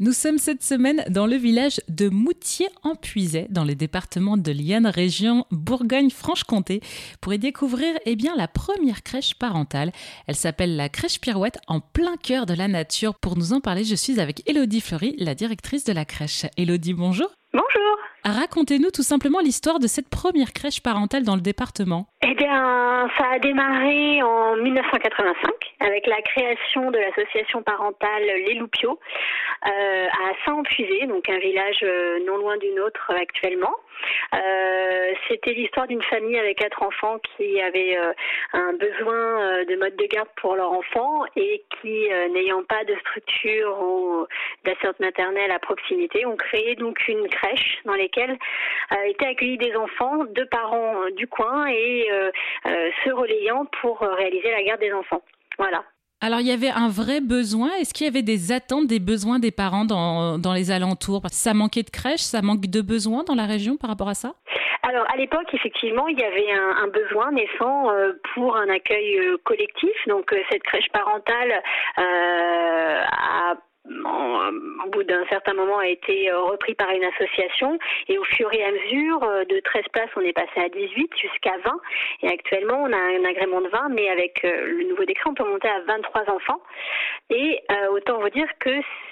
Nous sommes cette semaine dans le village de Moutier-en-Puisaye, dans le département de l'Yonne, région Bourgogne-Franche-Comté, pour y découvrir eh bien, la première crèche parentale. Elle s'appelle la crèche Pirouette, en plein cœur de la nature. Pour nous en parler, je suis avec Elodie Fleury, la directrice de la crèche. Elodie, bonjour. Bonjour. Racontez-nous tout simplement l'histoire de cette première crèche parentale dans le département. Eh bien, ça a démarré en 1985 avec la création de l'association parentale Les Loupiots euh, à Saint-Empusé, donc un village euh, non loin du nôtre actuellement. Euh, c'était l'histoire d'une famille avec quatre enfants qui avait un besoin de mode de garde pour leur enfant et qui, n'ayant pas de structure ou d'assistante maternelle à proximité, ont créé donc une crèche dans laquelle étaient accueillis des enfants, deux parents du coin et se relayant pour réaliser la garde des enfants. Voilà. Alors, il y avait un vrai besoin. Est-ce qu'il y avait des attentes, des besoins des parents dans, dans les alentours? Ça manquait de crèches, ça manque de besoins dans la région par rapport à ça? Alors à l'époque, effectivement, il y avait un, besoin naissant euh, pour un accueil euh, collectif. Donc euh, cette crèche parentale a au bout d'un certain moment a été euh, repris par une association. Et au fur et à mesure euh, de 13 places on est passé à 18 jusqu'à 20 et actuellement on a un agrément de 20 mais avec euh, le nouveau décret on peut monter à 23 enfants. Et autant vous dire que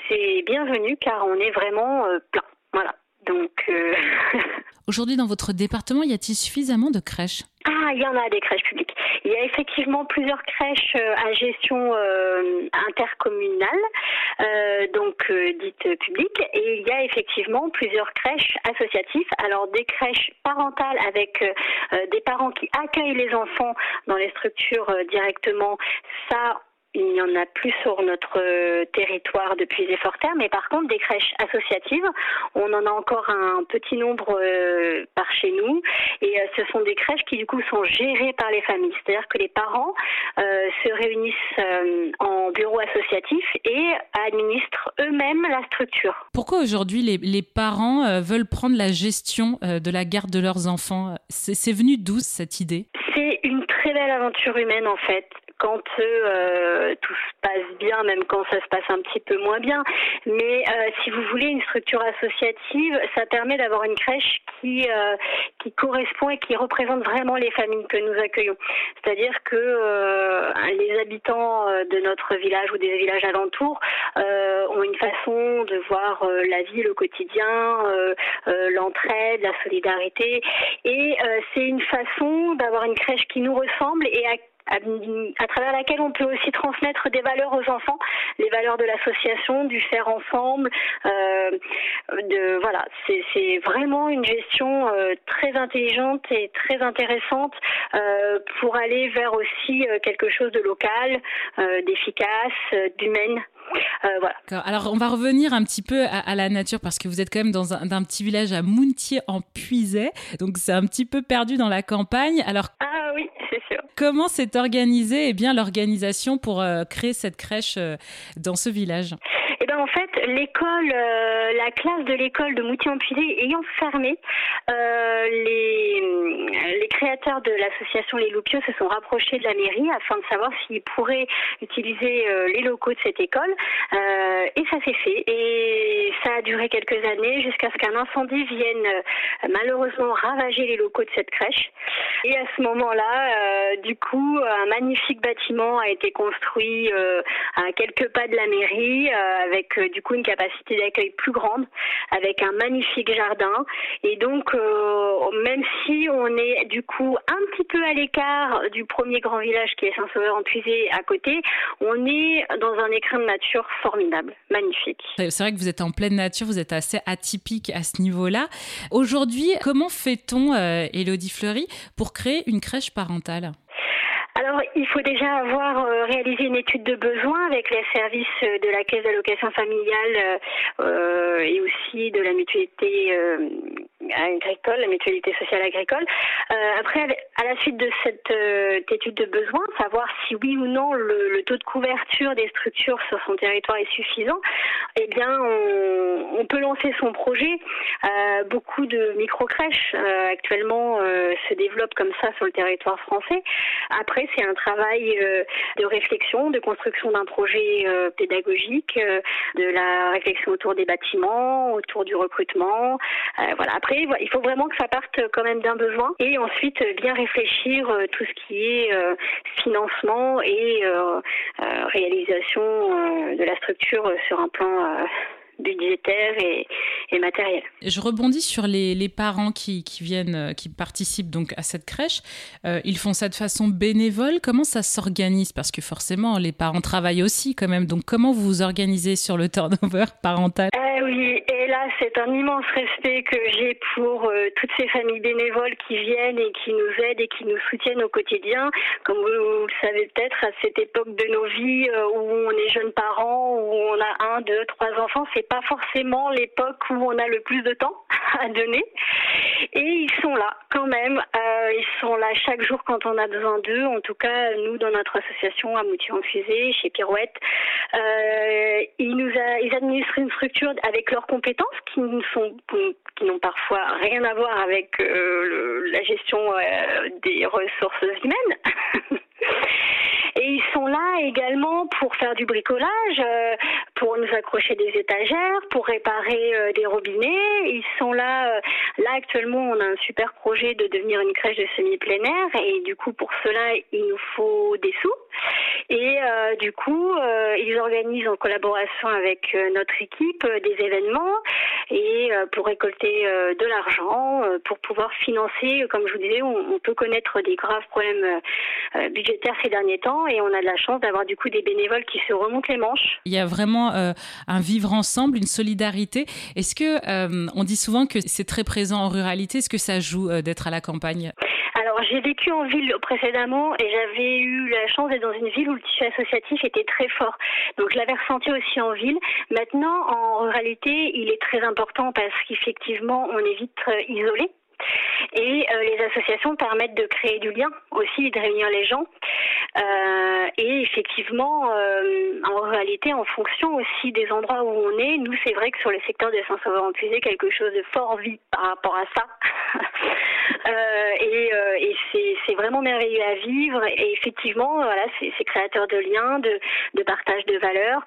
c'est bienvenu car on est vraiment plein. Voilà. Donc aujourd'hui dans votre département y a-t-il suffisamment de crèches? Ah, il y en a des crèches publiques. Il y a effectivement plusieurs crèches euh, à gestion euh, intercommunale, euh, donc dites publiques, et il y a effectivement plusieurs crèches associatives. Alors des crèches parentales avec des parents qui accueillent les enfants dans les structures directement, ça il n'y en a plus sur notre euh, territoire depuis les fort terre, mais par contre des crèches associatives, on en a encore un petit nombre euh, par chez nous, et euh, ce sont des crèches qui du coup sont gérées par les familles, c'est-à-dire que les parents se réunissent en bureau associatif et administrent eux-mêmes la structure. Pourquoi aujourd'hui les, les, parents veulent prendre la gestion de la garde de leurs enfants? C'est venu d'où cette idée? C'est une très belle aventure humaine en fait quand euh, tout se passe bien, même quand ça se passe un petit peu moins bien. Mais euh, si vous voulez une structure associative, ça permet d'avoir une crèche qui euh, qui correspond et qui représente vraiment les familles que nous accueillons. C'est-à-dire que les habitants de notre village ou des villages alentours ont une façon de voir la vie, le quotidien, l'entraide, la solidarité, et c'est une façon d'avoir une crèche qui nous ressemble et à à, travers laquelle on peut aussi transmettre des valeurs aux enfants, les valeurs de l'association, du faire ensemble. Euh, de voilà, c'est vraiment une gestion euh, très intelligente et très intéressante euh, pour aller vers aussi euh, quelque chose de local, euh, d'efficace, d'humaine. voilà. Alors on va revenir un petit peu à, à, la nature parce que vous êtes quand même dans un, un petit village à Mountier en Puisay, donc c'est un petit peu perdu dans la campagne. Alors ah oui, c'est sûr. Comment s'est organisée eh bien l'organisation pour euh, créer cette crèche euh, dans ce village? Eh ben en fait, l'école, euh, la classe de l'école de Moutier-en-Puisay ayant fermé, les, les créateurs de l'association Les Loupiaux se sont rapprochés de la mairie afin de savoir s'ils pourraient utiliser les locaux de cette école. et ça s'est fait. Et ça a duré quelques années jusqu'à ce qu'un incendie vienne malheureusement ravager les locaux de cette crèche. Et à ce moment-là, du coup, un magnifique bâtiment a été construit euh, à quelques pas de la mairie, euh, avec euh, du coup une capacité d'accueil plus grande, avec un magnifique jardin. Et donc, même si on est du coup un petit peu à l'écart du premier grand village qui est Saint-Sauveur-en-Puisé à côté, on est dans un écrin de nature formidable, magnifique. C'est vrai que vous êtes en pleine nature, vous êtes assez atypique à ce niveau-là. Aujourd'hui, comment fait-on, Elodie Fleury, pour créer une crèche parentale? Alors, il faut déjà avoir euh, réalisé une étude de besoin avec les services euh, de la caisse d'allocation familiale euh, et aussi de la mutualité agricole, la mutualité sociale agricole. Après, à la suite de cette étude de besoin, savoir si oui ou non le, taux de couverture des structures sur son territoire est suffisant, eh bien, on, peut lancer son projet. beaucoup de micro-crèches actuellement se développent comme ça sur le territoire français. Après, c'est un travail de réflexion, de construction d'un projet pédagogique, de la réflexion autour des bâtiments, autour du recrutement. voilà. Après, il faut vraiment que ça parte quand même d'un besoin ensuite bien réfléchir tout ce qui est financement et réalisation de la structure sur un plan budgétaire et, et, matériel. Je rebondis sur les, les parents qui, qui, viennent, qui participent donc à cette crèche. Euh, ils font ça de façon bénévole. Comment ça s'organise? Parce que forcément, les parents travaillent aussi quand même. Donc, comment vous vous organisez sur le turnover parental? Oui, et là, c'est un immense respect que j'ai pour euh, toutes ces familles bénévoles qui viennent et qui nous aident et qui nous soutiennent au quotidien. Comme vous, le savez peut-être, à cette époque de nos vies euh, où on est jeunes parents, où on a un, deux, trois enfants, c'est pas forcément l'époque où on a le plus de temps à donner. Et ils sont là quand même. Ils sont là chaque jour quand on a besoin d'eux. En tout cas, nous, dans notre association à Moutier-en-Fusée, chez Pirouette, euh, ils nous ils administrent une structure avec leurs compétences qui ne sont qui n'ont parfois rien à voir avec euh, la gestion des ressources humaines. ils sont là également pour faire du bricolage, euh, pour nous accrocher des étagères, pour réparer euh, des robinets. Ils sont là. Euh, là actuellement, on a un super projet de devenir une crèche de semi-plein air et du coup pour cela, il nous faut des sous. Et du coup, ils organisent en collaboration avec notre équipe des événements et pour récolter de l'argent, pour pouvoir financer, comme je vous disais, on, peut connaître des graves problèmes budgétaires ces derniers temps et on a de la chance d'avoir du coup des bénévoles qui se remontent les manches. Il y a vraiment euh, un vivre ensemble, une solidarité. Est-ce que euh, on dit souvent que c'est très présent en ruralité Est-ce que ça joue euh, d'être à la campagne? Alors j'ai vécu en ville précédemment et j'avais eu la chance d'être dans une ville où le tissu associatif était très fort. Donc je l'avais ressenti aussi en ville. Maintenant en ruralité il est très important parce qu'effectivement on est vite isolé. Et les associations permettent de créer du lien aussi, de réunir les gens. Euh, et effectivement, euh, en réalité, en fonction aussi des endroits où on est, nous, c'est vrai que sur le secteur des Saint-Sauveur en quelque chose de fort vit par rapport à ça. euh, et, euh, et c'est vraiment merveilleux à vivre. Et effectivement, voilà, c'est créateur de liens, de, de, partage de valeurs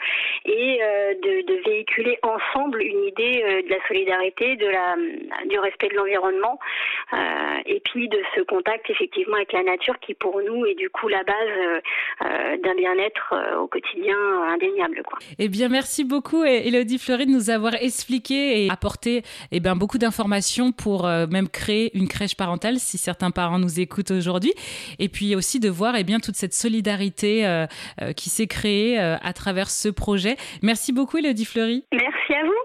et euh, de, de, véhiculer ensemble une idée euh, de la solidarité, de la, du respect de l'environnement et puis de ce contact effectivement avec la nature qui pour nous est du coup la base euh, euh, d'un bien-être euh, au quotidien indéniable. Quoi. Eh bien, merci beaucoup, Elodie Fleury, de nous avoir expliqué et apporté eh bien, beaucoup d'informations pour même créer une crèche parentale, si certains parents nous écoutent aujourd'hui. Et puis aussi de voir eh bien, toute cette solidarité qui s'est créée à travers ce projet. Merci beaucoup, Elodie Fleury. Merci à vous.